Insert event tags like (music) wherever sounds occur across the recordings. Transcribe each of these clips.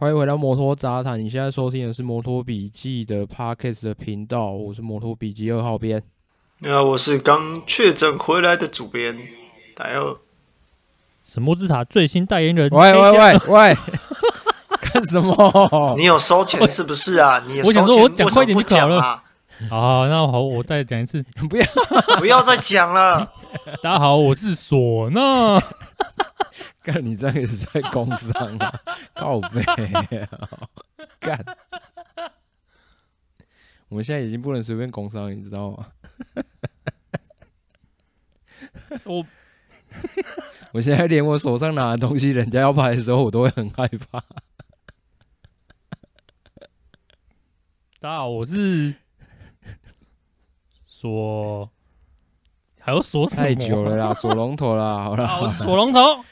欢迎回到摩托杂谈，你现在收听的是摩托笔记的 Podcast 的频道，我是摩托笔记二号编。那我是刚确诊回来的主编戴尔，神木之塔最新代言人。喂喂喂喂，(laughs) 干什么？你有收钱是不是啊？你我想说，我讲快点就好了。好，那好，我再讲一次，(laughs) 不要 (laughs) 不要再讲了。大家好，我是唢呐。干你这样也是在工商啊，(laughs) 靠北啊！干，我们现在已经不能随便工商了，你知道吗？我，(laughs) 我现在连我手上拿的东西，人家要拍的时候，我都会很害怕。大家好，我是说，还要锁什么？太久了啦，锁龙头啦，好啦，锁龙头。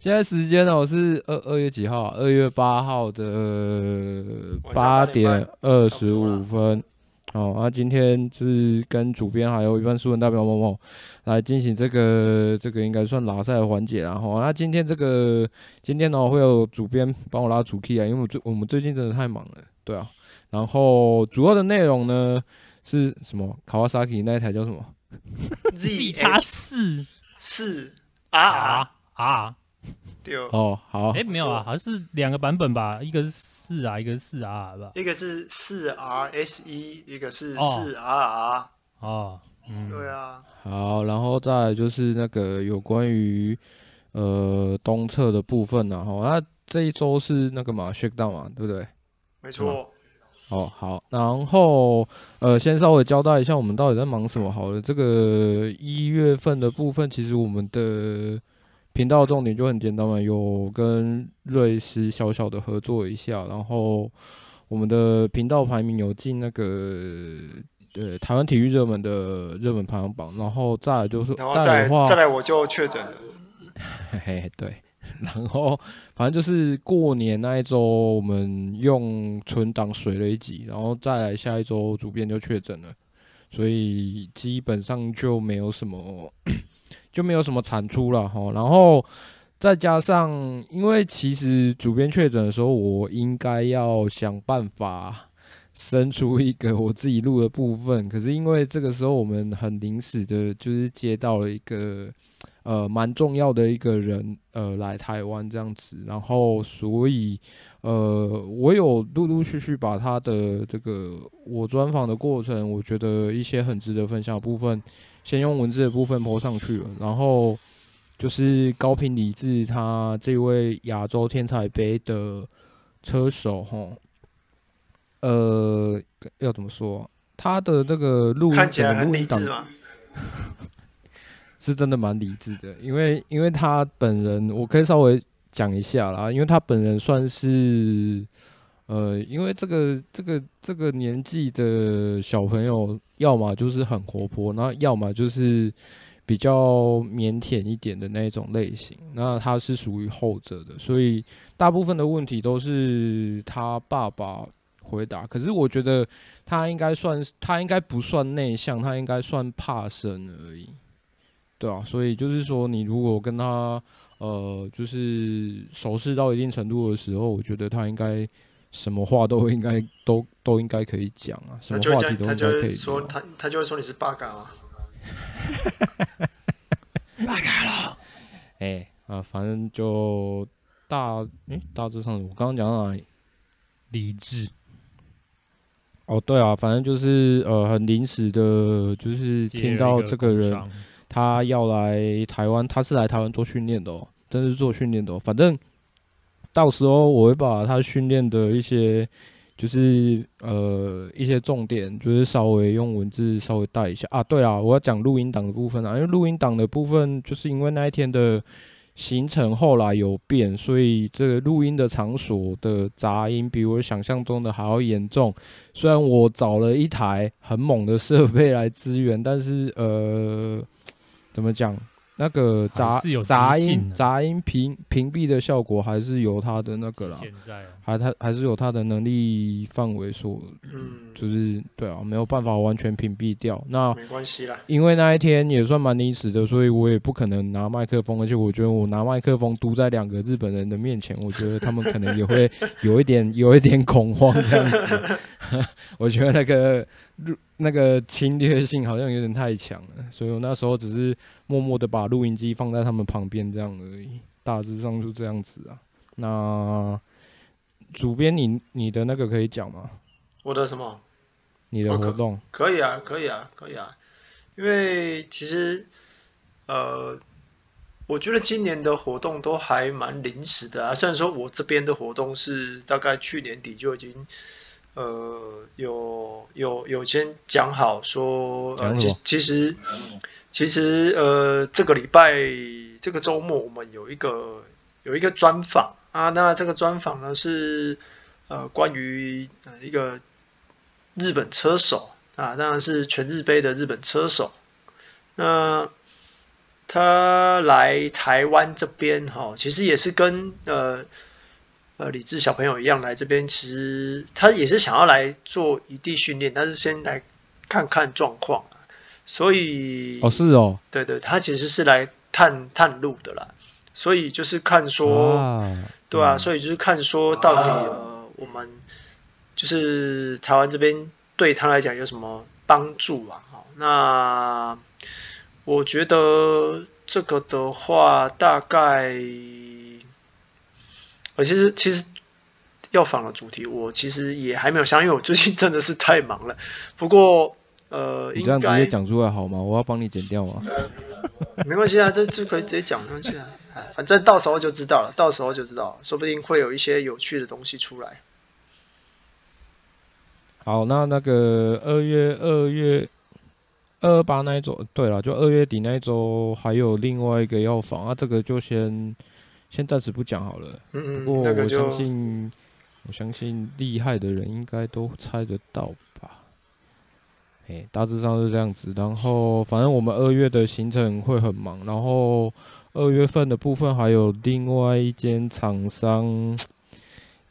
现在时间呢我是二二月几号？二月八号的八点二十五分。哦，那、啊、今天是跟主编还有一般书文代表某某来进行这个这个应该算拉赛的环节。然后，那今天这个今天呢会有主编帮我拉主 key 啊，因为我最我们最近真的太忙了，对啊。然后主要的内容呢是什么？卡瓦萨基那一台叫什么？Z 叉四四 R R。对哦，好，哎，没有啊，好像是两个版本吧，一个是四 R，一个是四 R 吧，一个是四 R S E，一个是四 R R，哦，嗯，对啊，好，然后再来就是那个有关于呃东侧的部分呢，哈，那这一周是那个嘛，Shakedown 嘛，对不对？没错。哦，好，然后呃，先稍微交代一下我们到底在忙什么好了。这个一月份的部分，其实我们的。频道重点就很简单嘛，有跟瑞士小小的合作一下，然后我们的频道排名有进那个呃台湾体育热门的热门排行榜，然后再来就是然后再再来我就确诊了，嘿嘿对，然后反正就是过年那一周我们用存档水了一集，然后再来下一周主编就确诊了，所以基本上就没有什么。就没有什么产出了哈，然后再加上，因为其实主编确诊的时候，我应该要想办法生出一个我自己录的部分，(laughs) 可是因为这个时候我们很临时的，就是接到了一个呃蛮重要的一个人呃来台湾这样子，然后所以呃我有陆陆续续把他的这个我专访的过程，我觉得一些很值得分享的部分。先用文字的部分 po 上去了，然后就是高平理智他这位亚洲天才杯的车手哈，呃，要怎么说？他的那个录音看起来很理智吗？(laughs) 是真的蛮理智的，因为因为他本人，我可以稍微讲一下啦，因为他本人算是。呃，因为这个这个这个年纪的小朋友，要么就是很活泼，那要么就是比较腼腆一点的那种类型。那他是属于后者的，所以大部分的问题都是他爸爸回答。可是我觉得他应该算，他应该不算内向，他应该算怕生而已，对啊，所以就是说，你如果跟他呃，就是熟识到一定程度的时候，我觉得他应该。什么话都应该都都应该可以讲啊，什么话题都应该可以说。他他就会说你是八嘎啊，八嘎了。哎啊，反正就大嗯、欸，大致上我刚刚讲到哪里？理智。哦，对啊，反正就是呃，很临时的，就是听到这个人他要来台湾，他是来台湾做训练的哦，真是做训练的哦，反正。到时候我会把他训练的一些，就是呃一些重点，就是稍微用文字稍微带一下啊。对啊，我要讲录音档的部分啊，因为录音档的部分，就是因为那一天的行程后来有变，所以这个录音的场所的杂音比我想象中的还要严重。虽然我找了一台很猛的设备来支援，但是呃，怎么讲？那个杂杂音杂音屏屏蔽的效果还是有它的那个啦，还它还是有它的能力范围所，嗯，就是对啊，没有办法完全屏蔽掉。那没关系啦，因为那一天也算蛮临时的，所以我也不可能拿麦克风，而且我觉得我拿麦克风嘟在两个日本人的面前，我觉得他们可能也会有一点有一点恐慌这样子。(laughs) (laughs) 我觉得那个录那个侵略性好像有点太强了，所以我那时候只是默默的把录音机放在他们旁边这样而已，大致上就这样子啊。那主编，你你的那个可以讲吗？我的什么？你的活动？可，可以啊，可以啊，可以啊。因为其实呃，我觉得今年的活动都还蛮临时的啊。虽然说我这边的活动是大概去年底就已经。呃，有有有先讲好说，呃，其其实其实呃，这个礼拜这个周末我们有一个有一个专访啊，那这个专访呢是呃关于呃一个日本车手啊，当然是全日杯的日本车手，那他来台湾这边哈，其实也是跟呃。呃，李智小朋友一样来这边，其实他也是想要来做异地训练，但是先来看看状况，所以哦是哦，对对，他其实是来探探路的啦。所以就是看说，啊对啊，嗯、所以就是看说到底、啊、呃，我们就是台湾这边对他来讲有什么帮助啊？好，那我觉得这个的话，大概。我其实其实要访的主题，我其实也还没有想，因为我最近真的是太忙了。不过，呃，你这样直接讲出来好吗？我要帮你剪掉吗？没关系啊，这这可以直接讲上去啊。反正到时候就知道了，到时候就知道，说不定会有一些有趣的东西出来。好，那那个二月二月二二八那一周，对了，就二月底那一周，还有另外一个要访啊，这个就先。先暂时不讲好了。嗯嗯。不过我相信，我相信厉害的人应该都猜得到吧。哎，大致上是这样子。然后，反正我们二月的行程会很忙。然后，二月份的部分还有另外一间厂商。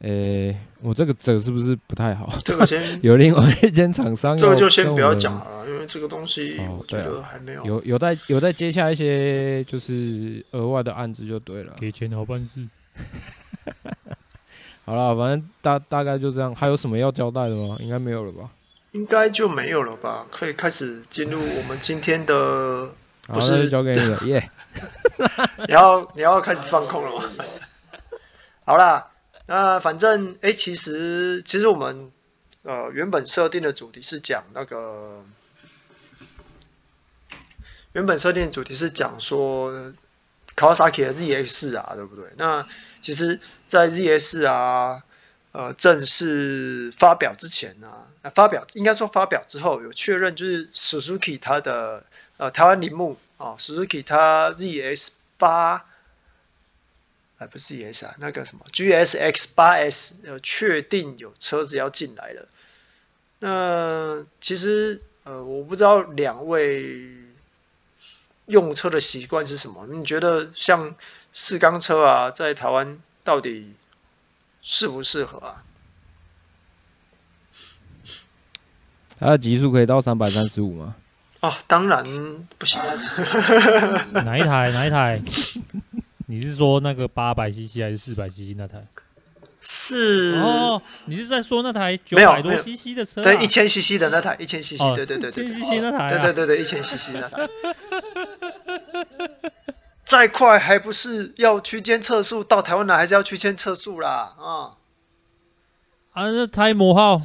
诶，我这个整是不是不太好？这个先 (laughs) 有另外一间厂商，这个就先不要讲了，因为这个东西我觉得还没有。有有在有在接下一些就是额外的案子就对了。给钱好办事。(laughs) 好了，反正大大概就这样。还有什么要交代的吗？应该没有了吧？应该就没有了吧？可以开始进入我们今天的。(laughs) 不是交给你了，耶！你要你要开始放空了吗？好啦。那反正哎、其实其实我们呃原本设定的主题是讲那个，原本设定的主题是讲说 Kawasaki 的 ZS 啊，对不对？那其实，在 ZS 啊呃正式发表之前呢、啊，发表应该说发表之后有确认，就是 Suzuki 它的呃台湾铃木啊，Suzuki 它 ZS 八。还不是 ES 啊，那个什么 GSX 八 S 呃确定有车子要进来了。那其实呃，我不知道两位用车的习惯是什么？你觉得像四缸车啊，在台湾到底适不适合啊？它的极速可以到三百三十五吗？哦，当然不行。哪一台？哪一台？(laughs) 你是说那个八百 CC 还是四百 CC 那台？是哦，你是在说那台九百多 CC 的车？对，一千 CC 的那台，一千 CC，对对对对，一千 CC 那台，对对对对，一千 CC 那台。再快还不是要区间测速？到台湾来还是要区间测速啦啊！啊，那台模号。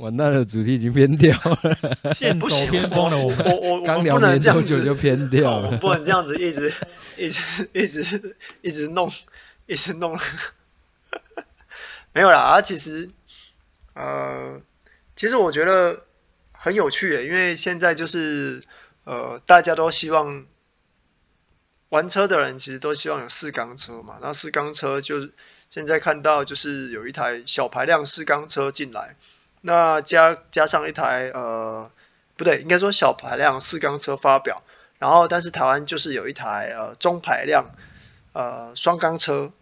完蛋了，主题已经偏掉了，(laughs) 现走偏锋了。我我我刚聊没多久就偏掉了，我不能这样子一直一直一直一直弄，一直弄。没有啦，啊，其实呃，其实我觉得很有趣耶，因为现在就是呃，大家都希望玩车的人其实都希望有四缸车嘛。那四缸车就是现在看到就是有一台小排量四缸车进来，那加加上一台呃不对，应该说小排量四缸车发表，然后但是台湾就是有一台呃中排量呃双缸车。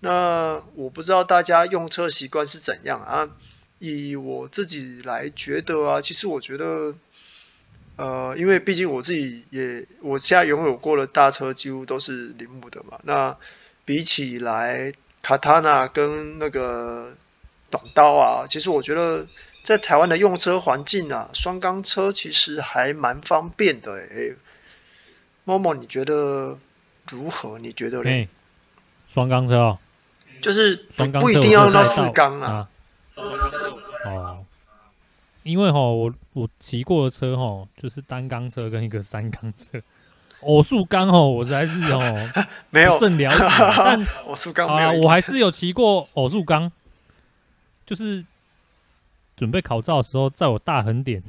那我不知道大家用车习惯是怎样啊？以我自己来觉得啊，其实我觉得。呃，因为毕竟我自己也，我现在拥有过的大车几乎都是铃木的嘛。那比起来，卡塔纳跟那个短刀啊，其实我觉得在台湾的用车环境啊，双缸车其实还蛮方便的。哎，Momo，你觉得如何？你觉得嘞？双缸车哦，就是不不一定要用到四缸啊。啊哦。因为哈，我我骑过的车哈，就是单缸车跟一个三缸车，偶数缸哈，我实在是哦 (laughs) 没有甚了解，但 (laughs) 偶数缸啊，我还是有骑过偶数缸，就是准备考照的时候，在我大横点，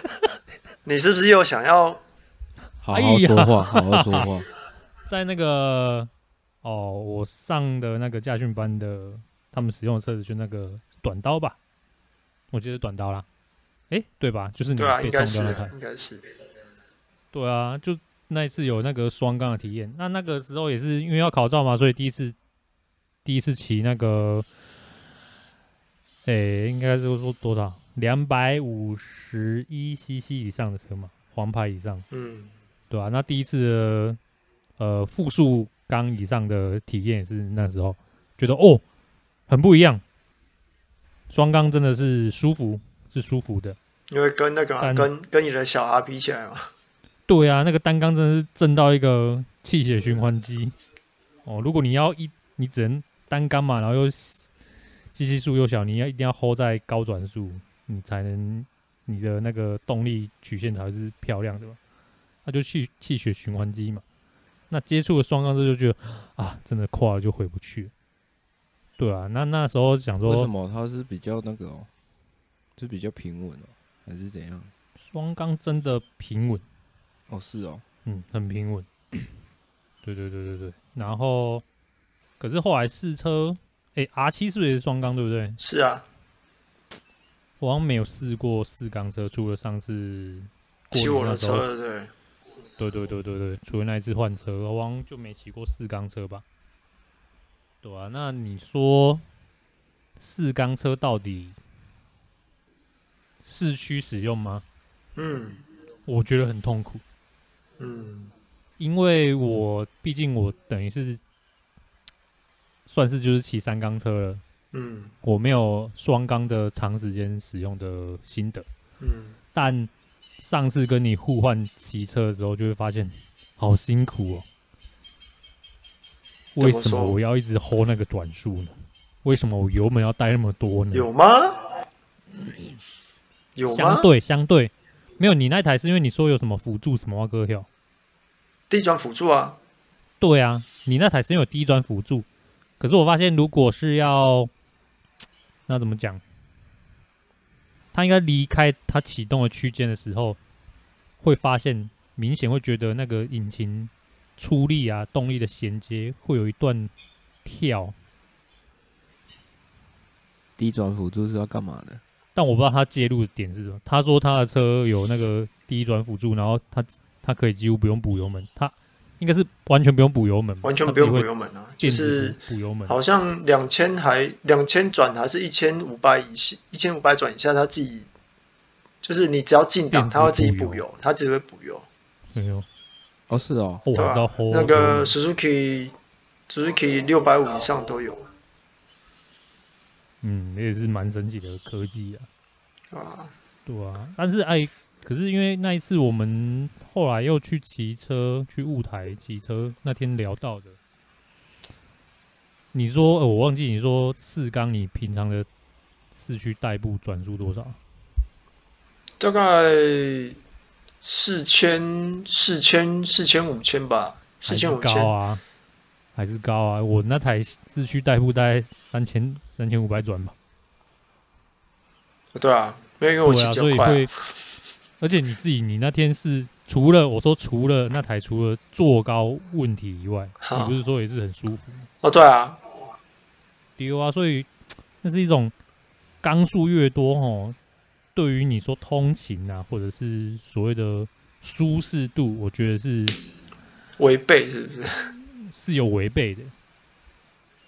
(laughs) 你是不是又想要好好说话，好好说话，(laughs) 在那个哦，我上的那个驾训班的，他们使用的车子就那个短刀吧，我觉得短刀啦。哎，对吧？就是你被撞掉那台，应该是。对啊，就那一次有那个双缸的体验。那那个时候也是因为要考照嘛，所以第一次第一次骑那个，哎，应该就是说多少？两百五十一 CC 以上的车嘛，黄牌以上。嗯，对啊，那第一次的呃复数缸以上的体验也是那时候觉得哦，很不一样。双缸真的是舒服。是舒服的，因为跟那个但跟跟你的小 R 比起来嘛，(laughs) 对啊，那个单缸真的是震到一个气血循环机哦。如果你要一，你只能单缸嘛，然后又机械数又小，你要一定要 hold 在高转速，你才能你的那个动力曲线才是漂亮的嘛。那就气气血循环机嘛。那接触了双缸之后就觉得啊，真的跨了就回不去。对啊，那那时候想说，为什么它是比较那个哦？是比较平稳哦，还是怎样？双缸真的平稳哦，是哦，嗯，很平稳。(coughs) 对对对对对。然后，可是后来试车，哎，R 七是不是也是双缸？对不对？是啊。我好像没有试过四缸车，除了上次骑我的车，对。对对对对对，除了那一次换车，我好像就没骑过四缸车吧？对啊，那你说四缸车到底？市区使用吗？嗯，我觉得很痛苦。嗯，因为我毕竟我等于是算是就是骑三缸车了。嗯，我没有双缸的长时间使用的心得。嗯，但上次跟你互换骑车的时候，就会发现好辛苦哦。为什么我要一直 hold 那个转速呢？为什么我油门要带那么多呢？有吗？有相对相对没有，你那台是因为你说有什么辅助什么挖哥跳，低转辅助啊？对啊，你那台是因为有低转辅助，可是我发现如果是要那怎么讲，他应该离开他启动的区间的时候，会发现明显会觉得那个引擎出力啊，动力的衔接会有一段跳。低转辅助是要干嘛的？但我不知道他介入的点是什么。他说他的车有那个低转辅助，然后他他可以几乎不用补油门，他应该是完全不用补油门，完全不用补油门啊，就是补油门，好像两千还两千转还是一千五百以下，一千五百转以下它自己就是你只要进档，它会自己补油，它只会补油。没有，哦是哦，我知道那个 Suzuki Suzuki 六百五以上都有。嗯，也是蛮神奇的科技啊，啊，对啊，但是哎，可是因为那一次我们后来又去骑车去雾台骑车，那天聊到的，你说、呃、我忘记你说四缸，你平常的市区代步转速多少？大概四千、四千、四千五千吧，四千五千高啊。还是高啊！我那台市区代步大概三千三千五百转吧。对啊，因为我骑比较快啊。而且你自己，你那天是除了我说除了那台除了坐高问题以外，你不是说也是很舒服？哦，对啊，对啊，所以那是一种缸数越多吼，对于你说通勤啊，或者是所谓的舒适度，我觉得是违背，是不是？(laughs) 是有违背的，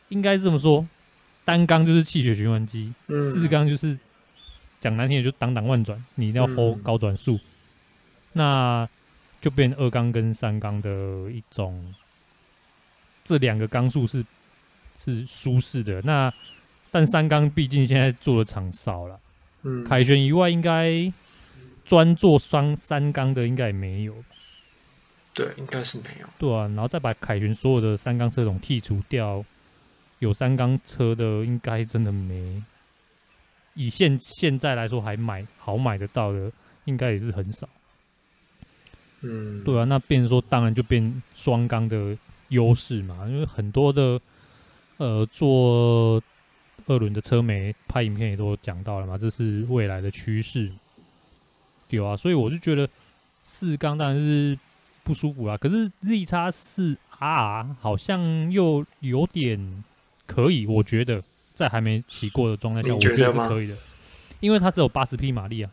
应该是这么说。单缸就是气血循环机，嗯、四缸就是讲难听点就挡挡万转，你一定要 hold 高转速，嗯、那就变二缸跟三缸的一种，这两个缸数是是舒适的。那但三缸毕竟现在做的厂少了，嗯，凯旋以外应该专做双三缸的应该也没有，对，应该是没有。对啊，然后再把凯旋所有的三缸车种剔除掉。有三缸车的应该真的没，以现现在来说还买好买得到的，应该也是很少。嗯，对啊，那变成说当然就变双缸的优势嘛，因为很多的呃做二轮的车媒拍影片也都讲到了嘛，这是未来的趋势。对啊，所以我就觉得四缸当然是不舒服啊，可是 Z 叉四 R 好像又有点。可以，我觉得在还没骑过的状态下，我觉得是可以的，因为它只有八十匹马力啊。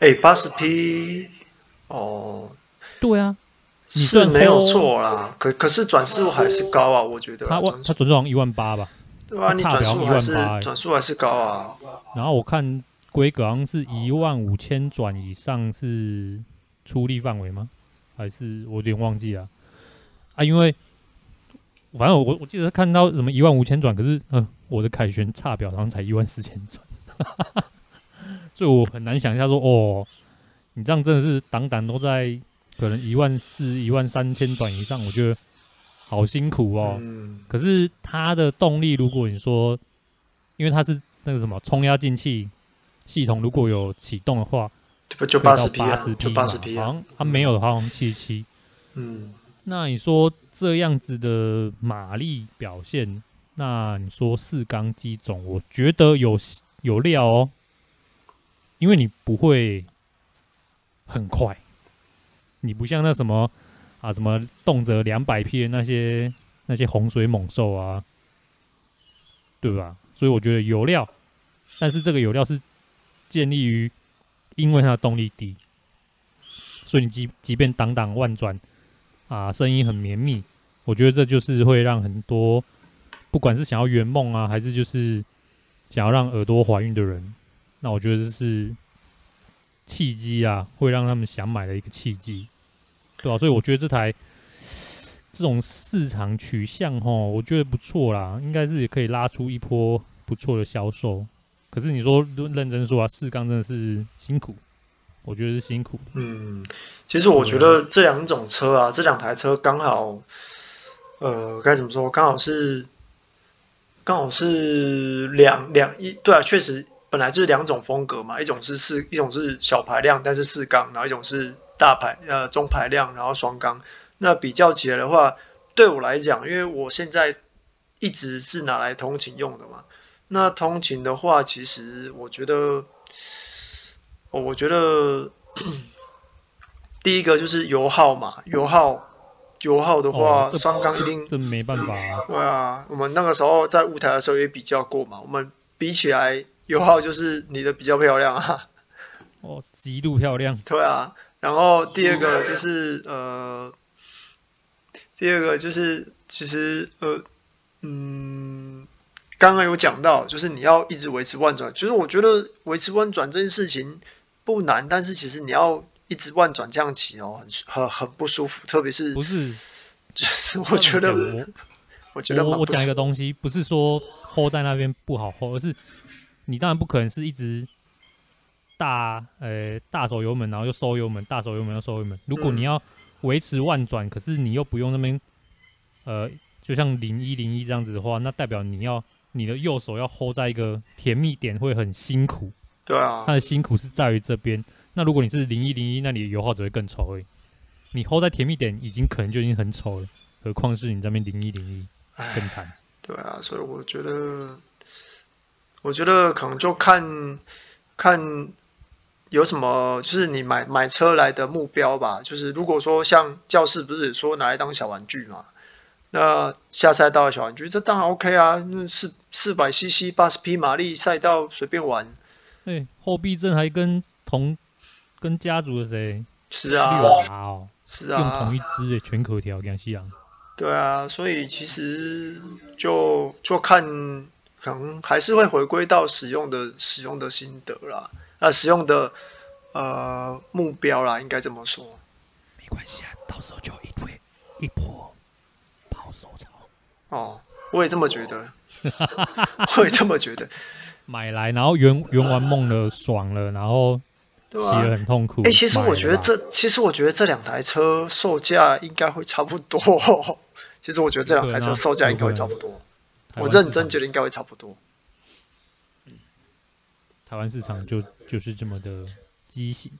哎、欸，八十匹哦，对啊，你是没有错啦。可可是转速还是高啊，我觉得。它它转速好像一万八吧？对啊，你转速还是转速还是高啊。然后我看规格好像是一万五千转以上是出力范围吗？还是我有点忘记了啊？因为。反正我我记得看到什么一万五千转，可是嗯、呃，我的凯旋差表好像才一万四千转，(laughs) 所以我很难想象说哦，你这样真的是档档都在可能一万四、一万三千转以上，我觉得好辛苦哦。嗯、可是它的动力，如果你说，因为它是那个什么冲压进气系统，如果有启动的话，就八十匹，八十匹，八十匹，好像它没有的话，好像七十七。嗯。那你说这样子的马力表现，那你说四缸机种，我觉得有有料哦，因为你不会很快，你不像那什么啊什么动辄两百匹的那些那些洪水猛兽啊，对吧？所以我觉得有料，但是这个有料是建立于因为它的动力低，所以你即即便挡挡万转。啊，声音很绵密，我觉得这就是会让很多不管是想要圆梦啊，还是就是想要让耳朵怀孕的人，那我觉得这是契机啊，会让他们想买的一个契机，对吧、啊？所以我觉得这台这种市场取向齁，我觉得不错啦，应该是也可以拉出一波不错的销售。可是你说认真说啊，四缸真的是辛苦。我觉得是辛苦。嗯，其实我觉得这两种车啊，这两台车刚好，呃，该怎么说？刚好是，刚好是两两一对啊，确实本来就是两种风格嘛。一种是四，一种是小排量，但是四缸，然后一种是大排呃中排量，然后双缸。那比较起来的话，对我来讲，因为我现在一直是拿来通勤用的嘛。那通勤的话，其实我觉得。我觉得 (clears throat) 第一个就是油耗嘛，油耗，油耗的话，双缸、定这没办法啊。对啊，我们那个时候在舞台的时候也比较过嘛，我们比起来油耗就是你的比较漂亮啊。哦，极度漂亮。对啊，然后第二个就是呃，第二个就是其实呃，嗯。刚刚有讲到，就是你要一直维持万转。其实我觉得维持万转这件事情不难，但是其实你要一直万转这样骑哦，很很很不舒服。特别是不是？(laughs) 就是我觉得，(laughs) 我，我觉得我我讲一个东西，不是说 hold 在那边不好 hold，而是你当然不可能是一直大呃大手油门，然后又收油门，大手油门又收油门。如果你要维持万转，嗯、可是你又不用那边呃，就像零一零一这样子的话，那代表你要。你的右手要 hold 在一个甜蜜点会很辛苦，对啊，它的辛苦是在于这边。那如果你是零一零一，那你的油耗只会更丑而已。你 hold 在甜蜜点已经可能就已经很丑了，何况是你这边零一零一更惨。对啊，所以我觉得，我觉得可能就看看有什么就是你买买车来的目标吧？就是如果说像教室不是说拿来当小玩具嘛，那下赛道的小玩具这当然 OK 啊，那四四百 CC 八十匹马力赛道随便玩。哎，后避震还跟同跟家族的谁？是啊，哦，是啊，用同一支的全可调，跟西洋。对啊，所以其实就就看，可能还是会回归到使用的使用的心得啦。啊，使用的呃目标啦，应该这么说。没关系啊，到时候就一推一波抛手潮。哦，我也这么觉得，(laughs) 我也这么觉得。买来，然后圆圆完梦了，爽了，然后骑了很痛苦。哎、其实我觉得这，其实我觉得这两台车售价应该会差不多。(laughs) 其实我觉得这两台车售价应该会差不多。我认真觉得应该会差不多。台湾市场就就是这么的畸形，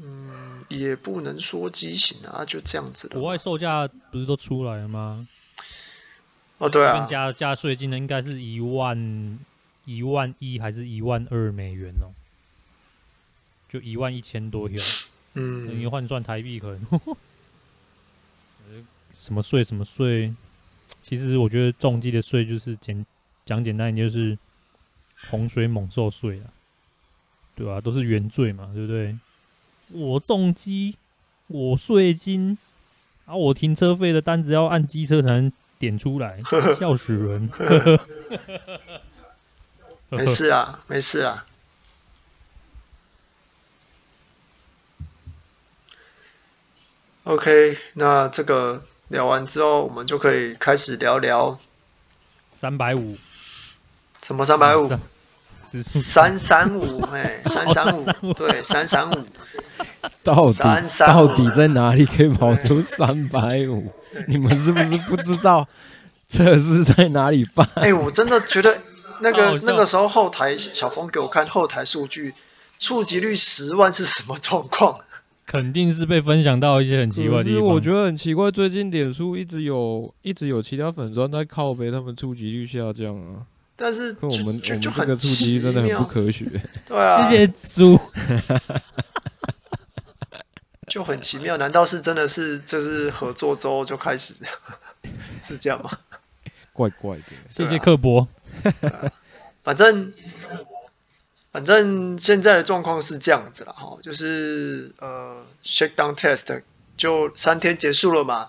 嗯，也不能说畸形啊，就这样子。国外售价不是都出来了吗？哦，对啊，加加税金的应该是一万一万一还是一万二美元哦？就一万一千多条，嗯，你换算台币可能 (laughs) 什么税什么税？其实我觉得重机的税就是简讲简单就是。洪水猛兽税啊，对吧、啊？都是原罪嘛，对不对？我重机，我税金，啊，我停车费的单子要按机车才能点出来，(laughs) 笑死人！(laughs) 没事啊，没事啊。OK，那这个聊完之后，我们就可以开始聊聊三百五，什么三百五？三三五，(laughs) 哎，三三五，对，三三五，(laughs) 到底到底在哪里可以跑出三百五？(laughs) 你们是不是不知道这是在哪里办？哎、欸，我真的觉得那个那个时候后台小峰给我看后台数据，触及率十万是什么状况？肯定是被分享到一些很奇怪的地方。我觉得很奇怪，最近脸书一直有一直有其他粉专在靠背，他们触及率下降啊。但是我们就，就，就很刺激，真的很不科学。(laughs) 对啊，谢谢猪，(laughs) 就很奇妙。难道是真的是就是合作之后就开始 (laughs) 是这样吗？怪怪的。谢谢刻薄。反正反正现在的状况是这样子了哈，就是呃，shakedown test 就三天结束了嘛。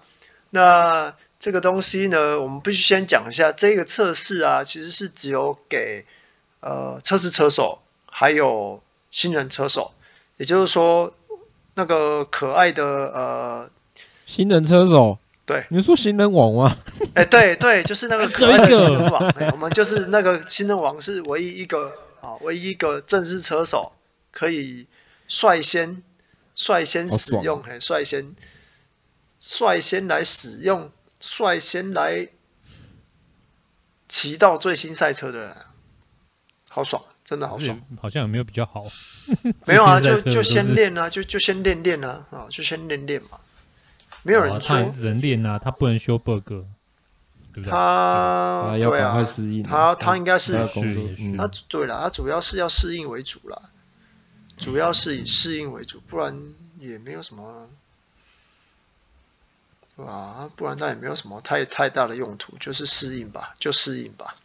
那这个东西呢，我们必须先讲一下。这个测试啊，其实是只有给呃测试车手，还有新人车手。也就是说，那个可爱的呃新人车手，对，你说新人王吗？哎，对对，就是那个 (laughs) 可爱的新人王。哎，我们就是那个新人王是唯一一个啊，唯一一个正式车手可以率先率先使用，哎，率先率先来使用。率先来骑到最新赛车的人，好爽，真的好爽。好像有没有比较好？(laughs) 没有啊，就就先练啊，就就先练练啊，啊，就先练练嘛。没有人说，他只能练啊，他不能修 bug，对不对？他对啊，他他应该是他对了，他主要是要适应为主啦，主要是以适应为主，不然也没有什么。啊，不然他也没有什么太太大的用途，就是适应吧，就适应吧。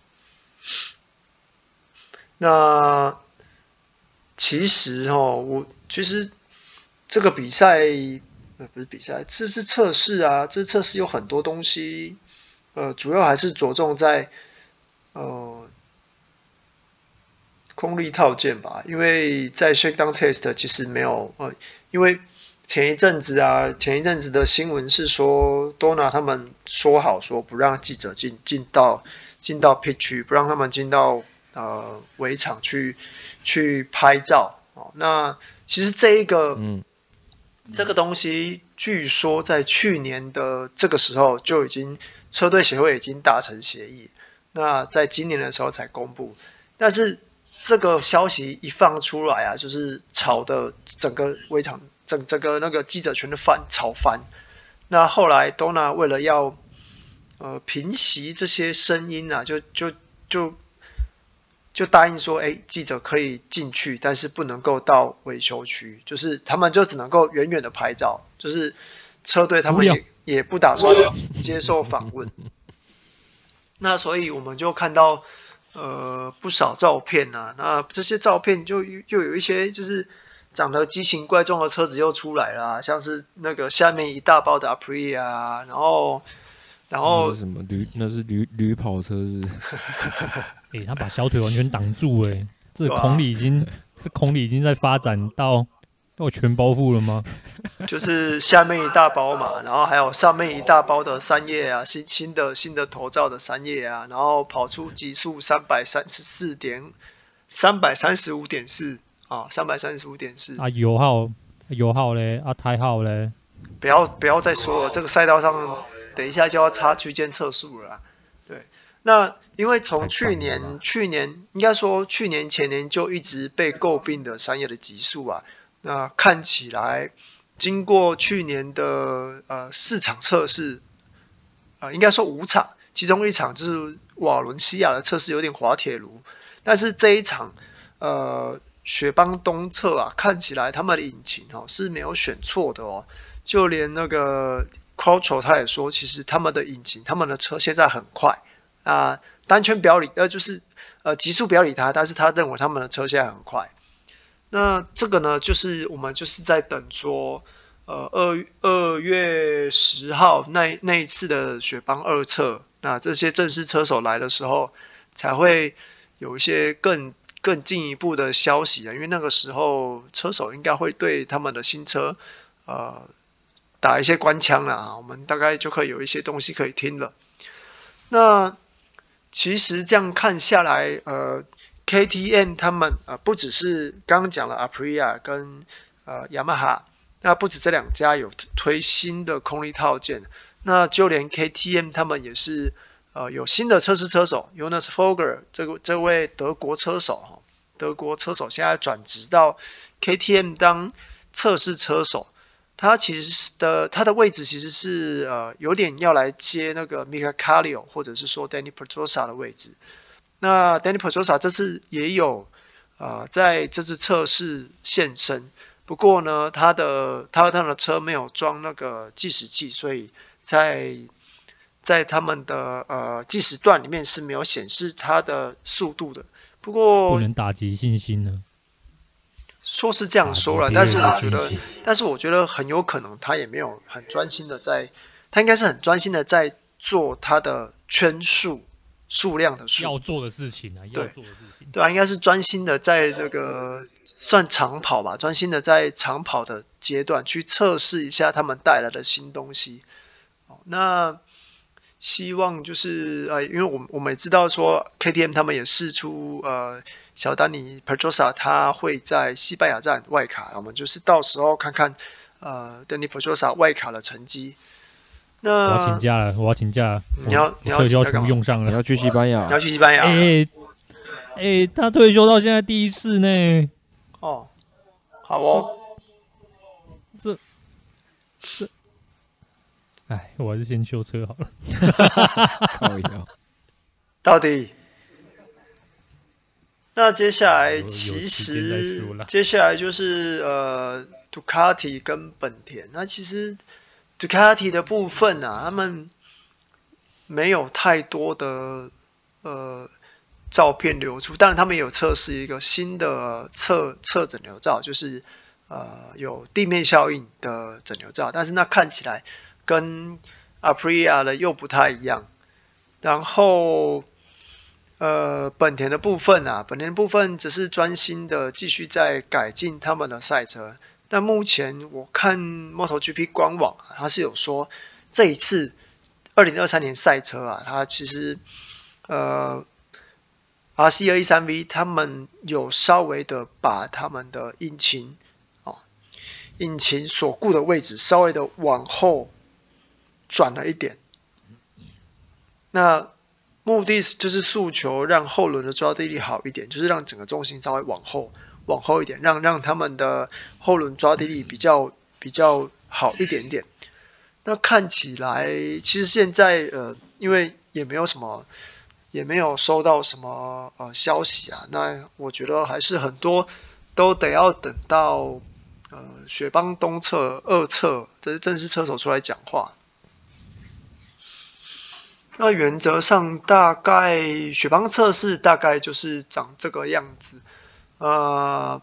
那其实哦，我其实这个比赛呃不是比赛，这是测试啊，这测试有很多东西，呃，主要还是着重在呃空力套件吧，因为在 Shakedown Test 其实没有呃，因为。前一阵子啊，前一阵子的新闻是说，Dorna 他们说好说不让记者进进到进到 pit 区，不让他们进到呃围场去去拍照哦。那其实这一个嗯这个东西，据说在去年的这个时候就已经车队协会已经达成协议，那在今年的时候才公布。但是这个消息一放出来啊，就是吵的整个围场。整整个那个记者群的翻炒翻，那后来 Dorna 为了要呃平息这些声音啊，就就就就答应说，哎，记者可以进去，但是不能够到维修区，就是他们就只能够远远的拍照，就是车队他们也也不打算接受访问。(laughs) 那所以我们就看到呃不少照片啊，那这些照片就又有一些就是长得奇形怪状的车子又出来了，像是那个下面一大包的 Aprilia，然后然后那是什么驴？那是驴驴跑车是？(laughs) 诶、欸，他把小腿完全挡住、欸，诶，这、孔里已经，啊、这孔里已经在发展到要全包覆了吗？(laughs) 就是下面一大包嘛，然后还有上面一大包的三叶啊，新新的新的头罩的三叶啊，然后跑出极速三百三十四点三百三十五点四啊，三百三十五点四啊，油耗油耗嘞，啊胎耗嘞，不要不要再说了，这个赛道上等一下就要插区间测速了，对，那。因为从去年，去年应该说去年前年就一直被诟病的三叶的极速啊，那看起来经过去年的呃四场测试，啊、呃、应该说五场，其中一场就是瓦伦西亚的测试有点滑铁卢，但是这一场呃雪邦东侧啊，看起来他们的引擎哦是没有选错的哦，就连那个 Quattro 他也说，其实他们的引擎，他们的车现在很快啊。单圈不要理，呃，就是呃，极速不要理他，但是他认为他们的车现在很快。那这个呢，就是我们就是在等说，呃，二二月十号那那一次的雪邦二测，那这些正式车手来的时候，才会有一些更更进一步的消息啊。因为那个时候车手应该会对他们的新车，呃，打一些官腔了啊。我们大概就可以有一些东西可以听了。那。其实这样看下来，呃，KTM 他们呃不只是刚刚讲了 Aprilia 跟呃雅马哈，那不止这两家有推新的空力套件，那就连 KTM 他们也是呃有新的测试车手 Jonas Foger 这个这位德国车手哈，德国车手现在转职到 KTM 当测试车手。他其实的他的位置其实是呃有点要来接那个 Mika Kalio 或者是说 Danny Pedrosa 的位置。那 Dani Pedrosa 这次也有呃在这次测试现身，不过呢他的他和他的车没有装那个计时器，所以在在他们的呃计时段里面是没有显示他的速度的。不过不能打击信心呢。说是这样说了，但是我觉得，但是我觉得很有可能他也没有很专心的在，他应该是很专心的在做他的圈数数量的数要做的事情啊，要做的事情，对啊，应该是专心的在那个算长跑吧，专心的在长跑的阶段去测试一下他们带来的新东西。那希望就是呃，因为我们我们也知道说 KTM 他们也试出呃。小丹尼 Pedrosa 他会在西班牙站外卡，我们就是到时候看看，呃，丹尼 Pedrosa 外卡的成绩。那我要请假了，我要请假。你要你要退休全部用上了，你要去西班牙，你要去西班牙。哎、欸欸，他退休到现在第一次呢。哦，好哦。这这，哎，我还是先修车好了。到底。那接下来其实接下来就是呃，杜卡迪跟本田。那其实杜卡迪的部分啊，他们没有太多的呃照片流出，当然他们有测试一个新的侧侧整流罩，就是呃有地面效应的整流罩，但是那看起来跟 Aprilia 的又不太一样。然后。呃，本田的部分啊，本田的部分只是专心的继续在改进他们的赛车。但目前我看 MotoGP 官网啊，它是有说这一次二零二三年赛车啊，它其实呃，RC 二一三 V 他们有稍微的把他们的引擎哦，引擎所固的位置稍微的往后转了一点。那目的就是诉求让后轮的抓地力好一点，就是让整个重心稍微往后往后一点，让让他们的后轮抓地力比较比较好一点点。那看起来其实现在呃，因为也没有什么也没有收到什么呃消息啊。那我觉得还是很多都得要等到呃雪邦东侧、二侧这些正式车手出来讲话。那原则上，大概雪邦测试大概就是长这个样子。呃，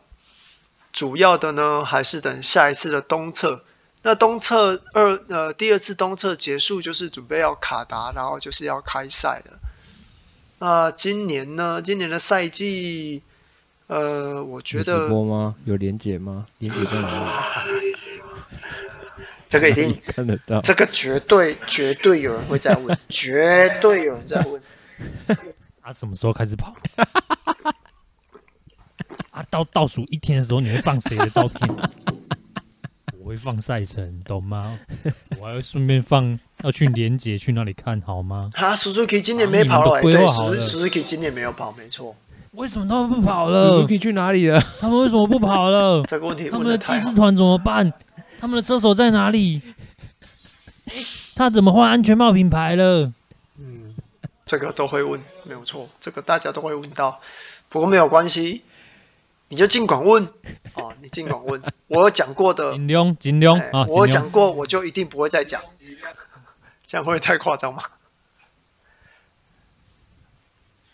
主要的呢，还是等下一次的东侧。那东侧二呃，第二次东侧结束，就是准备要卡达，然后就是要开赛了。那今年呢？今年的赛季，呃，我觉得有直播吗？有连结吗？连结在哪里？(laughs) 这个一定看得到，这个绝对绝对有人会在问，绝对有人在问。(laughs) 他、啊、什么时候开始跑？(laughs) 啊，到倒数一天的时候，你会放谁的照片？(laughs) 我会放赛程，懂吗？我还会顺便放要去连结去那里看好吗？啊，Suzuki 今年没跑了，对，Suzuki 今年没有跑，没错。为什么他们不跑了？Suzuki 去哪里了？他们为什么不跑了？这个问题，他们的技师团怎么办？他们的车手在哪里？他怎么换安全帽品牌了？嗯，这个都会问，没有错，这个大家都会问到。不过没有关系，你就尽管问哦，你尽管问。(laughs) 我有讲过的，尽量尽量啊，我讲过，我就一定不会再讲。这样会太夸张吗？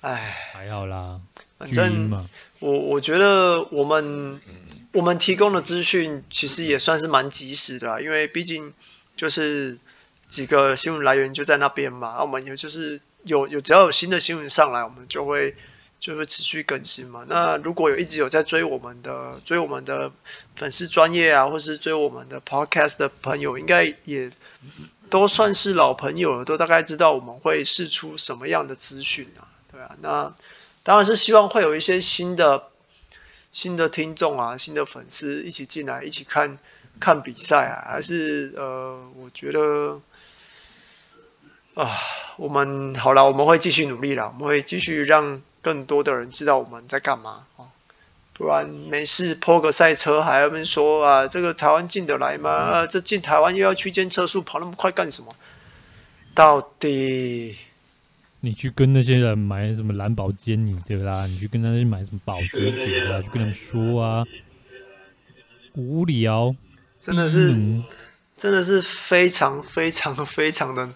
哎，还好啦，反正我我觉得我们。我们提供的资讯其实也算是蛮及时的啦，因为毕竟就是几个新闻来源就在那边嘛。我们也就是有有只要有新的新闻上来，我们就会就会持续更新嘛。那如果有一直有在追我们的追我们的粉丝专业啊，或是追我们的 podcast 的朋友，应该也都算是老朋友了，都大概知道我们会试出什么样的资讯啊。对啊，那当然是希望会有一些新的。新的听众啊，新的粉丝一起进来，一起看看比赛啊，还是呃，我觉得啊，我们好了，我们会继续努力了，我们会继续让更多的人知道我们在干嘛哦，不然没事 po 个赛车，还要们说啊，这个台湾进得来吗？啊，这进台湾又要区间测速，跑那么快干什么？到底？你去跟那些人买什么蓝宝坚尼对不啦？你去跟那些买什么保时捷啊？去跟他们说啊，无聊，真的是，真的是非常非常非常的烦。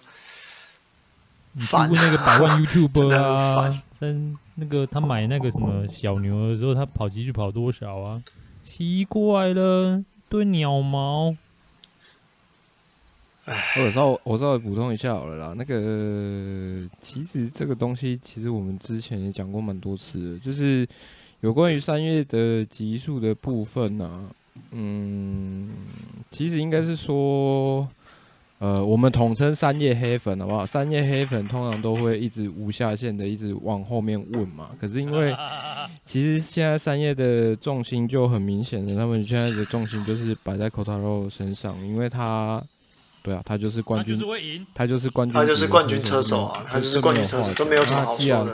你去问那个百万 YouTuber 啊，在那个他买那个什么小牛的时候，他跑级距跑多少啊？奇怪了，一堆鸟毛。我稍微我稍微补充一下好了啦，那个其实这个东西其实我们之前也讲过蛮多次的，就是有关于三月的集数的部分呢，嗯，其实应该是说，呃，我们统称三叶黑粉好不好？三叶黑粉通常都会一直无下限的一直往后面问嘛，可是因为 (laughs) 其实现在三叶的重心就很明显的，他们现在的重心就是摆在 Kotaro 身上，因为他。对啊，他就是冠军，他就是，他就是冠军，他就是冠军车手啊，他就是冠军车手，都没有什么好说的。既然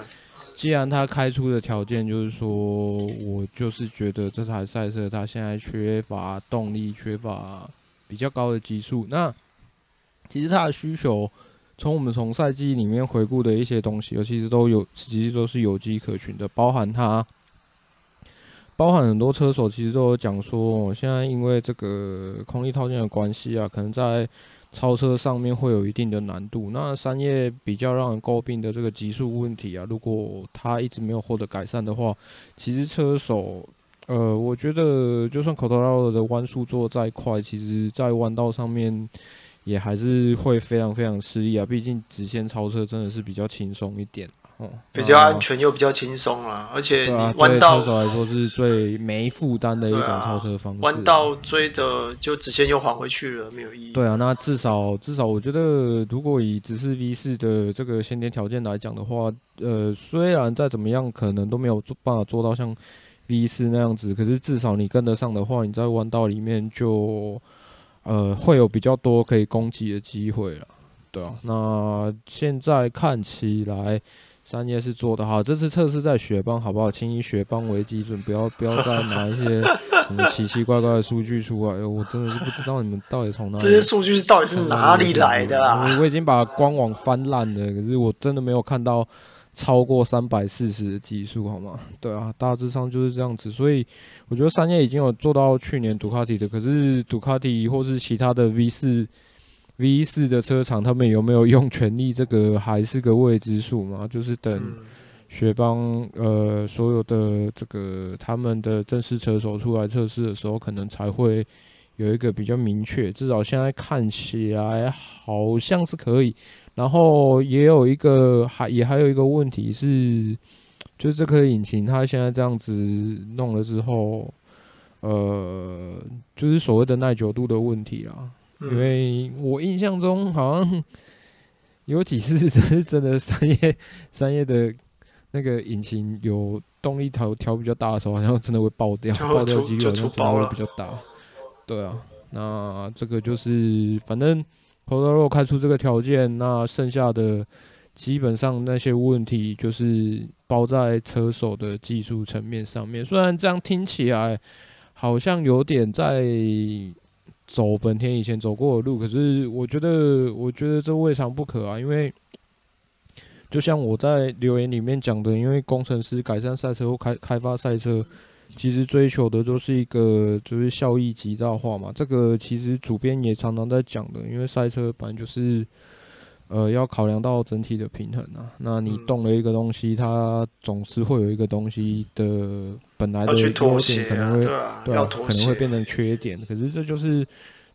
既然他开出的条件就是说，我就是觉得这台赛车他现在缺乏动力，缺乏比较高的极速。那其实他的需求，从我们从赛季里面回顾的一些东西，尤其实都有，其实都是有迹可循的，包含他。包含很多车手其实都有讲说，现在因为这个空力套件的关系啊，可能在超车上面会有一定的难度。那三叶比较让人诟病的这个极速问题啊，如果他一直没有获得改善的话，其实车手，呃，我觉得就算 Quartararo 的弯速做再快，其实在弯道上面也还是会非常非常吃力啊。毕竟直线超车真的是比较轻松一点。比较安全又比较轻松啊，而且你弯道对车手来说是最没负担的一种超车方式。弯道追的就直线又还回去了，没有意义。对啊，那至少至少我觉得，如果以只是 V 四的这个先天条件来讲的话，呃，虽然再怎么样可能都没有做办法做到像 V 四那样子，可是至少你跟得上的话，你在弯道里面就呃会有比较多可以攻击的机会了。对啊，那现在看起来。三叶是做的好，这次测试在雪邦好不好？请以雪邦为基准，不要不要再拿一些 (laughs) 什么奇奇怪怪的数据出来。我真的是不知道你们到底从哪里。这些数据是到底是哪里来的啊？我我已经把官网翻烂了，可是我真的没有看到超过三百四十的技术，好吗？对啊，大致上就是这样子。所以我觉得三叶已经有做到去年杜卡迪的，可是杜卡迪或是其他的 V 四 V 四的车厂，他们有没有用全力？这个还是个未知数嘛。就是等雪邦呃所有的这个他们的正式车手出来测试的时候，可能才会有一个比较明确。至少现在看起来好像是可以。然后也有一个，还也还有一个问题是，就是这颗引擎它现在这样子弄了之后，呃，就是所谓的耐久度的问题啦。因为我印象中好像有几次是真的三叶三叶的那个引擎有动力调调比较大的时候，好像真的会爆掉，爆掉几率好像真的会比较大。对啊，那这个就是反正。如果开出这个条件，那剩下的基本上那些问题就是包在车手的技术层面上面。虽然这样听起来好像有点在走本田以前走过的路，可是我觉得，我觉得这未尝不可啊。因为就像我在留言里面讲的，因为工程师改善赛车或开开发赛车。其实追求的都是一个就是效益极大化嘛，这个其实主编也常常在讲的，因为赛车本来就是，呃，要考量到整体的平衡啊。那你动了一个东西，它总是会有一个东西的本来的优点可能会对啊，可能会变成缺点。可是这就是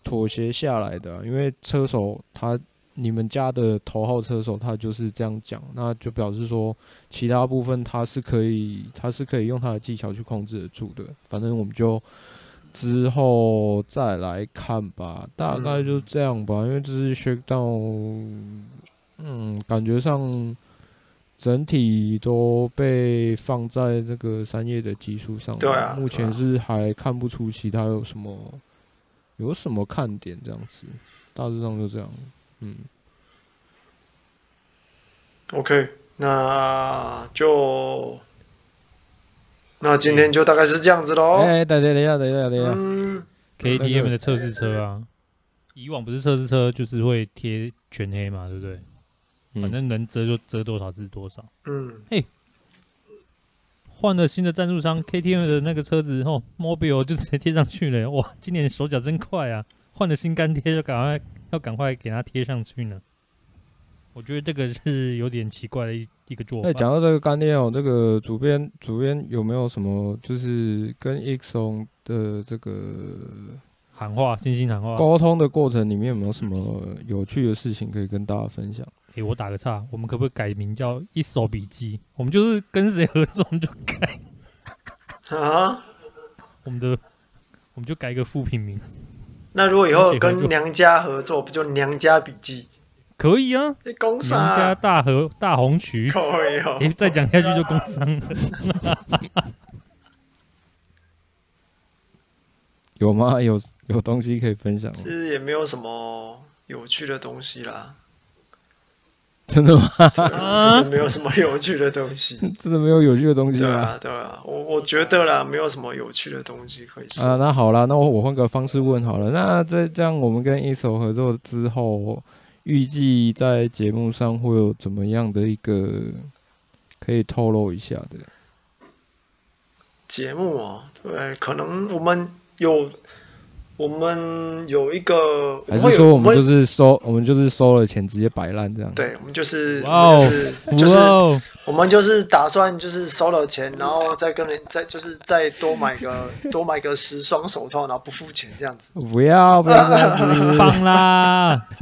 妥协下来的，因为车手他。你们家的头号车手他就是这样讲，那就表示说其他部分他是可以，他是可以用他的技巧去控制得住的。反正我们就之后再来看吧，大概就这样吧。因为这是 Shakedown，嗯，感觉上整体都被放在这个三叶的技术上，对啊，目前是还看不出其他有什么有什么看点这样子，大致上就这样。嗯，OK，那就那今天就大概是这样子喽。哎，等等等一下，等一下，等一下。嗯，KTM 的测试车啊，以往不是测试车就是会贴全黑嘛，对不对？反正能遮就遮多少是多少。嗯，嘿，换了新的赞助商，KTM 的那个车子后，Mobile 就直接贴上去了。哇，今年手脚真快啊！换了新干爹就赶快。要赶快给它贴上去呢，我觉得这个是有点奇怪的一一个做法。哎，讲到这个干爹哦，这个主编主编有没有什么就是跟 Exxon 的这个喊话、进行喊话、沟通的过程里面有没有什么有趣的事情可以跟大家分享？哎，我打个岔，我们可不可以改名叫一手笔记？我们就是跟谁合作就改 (laughs) 啊，我们的我们就改一个副品名。那如果以后跟娘家合作，不就娘家笔记？可以啊，娘家大和大红渠可以哦。欸、再讲下去就工商了。(laughs) 有吗？有有东西可以分享吗？其实也没有什么有趣的东西啦。(laughs) 真的吗？真的没有什么有趣的东西。(laughs) 真的没有有趣的东西吗？对啊，对啊，我我觉得啦，没有什么有趣的东西可以。啊，那好了，那我我换个方式问好了。那这这样，我们跟 Exo 合作之后，预计在节目上会有怎么样的一个可以透露一下的节目啊？对，可能我们有。我们有一个，还是说我们就是收，我们就是收了钱直接摆烂这样？对，我们就是，就是，就是，我们就是打算就是收了钱，然后再跟人再就是再多买个 (laughs) 多买个十双手套，然后不付钱这样子。不要不要这样子，棒啦！(laughs)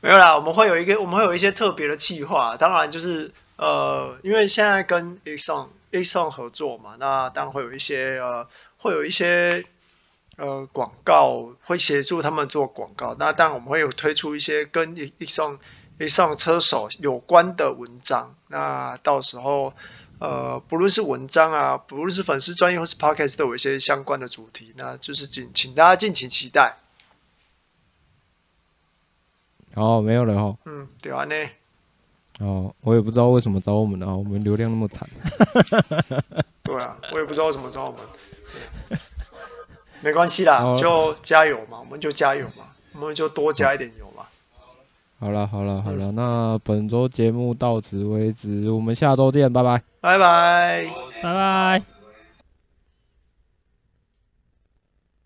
没有啦，我们会有一个，我们会有一些特别的计划，当然就是呃，因为现在跟 Exxon A 上合作嘛，那当然会有一些呃，会有一些呃广告，会协助他们做广告。那当然我们会有推出一些跟 A 上 A 上车手有关的文章。那到时候呃，不论是文章啊，不论是粉丝专业或是 Podcast 都有一些相关的主题。那就是请请大家敬请期待。哦，没有了哦。嗯，对啊，呢。哦，我也不知道为什么找我们啊？我们流量那么惨。(laughs) 对啊，我也不知道为什么找我们。没关系啦，就加油嘛，我们就加油嘛，我们就多加一点油嘛。好了好了好了，那本周节目到此为止，我们下周见，拜拜，拜拜。拜拜。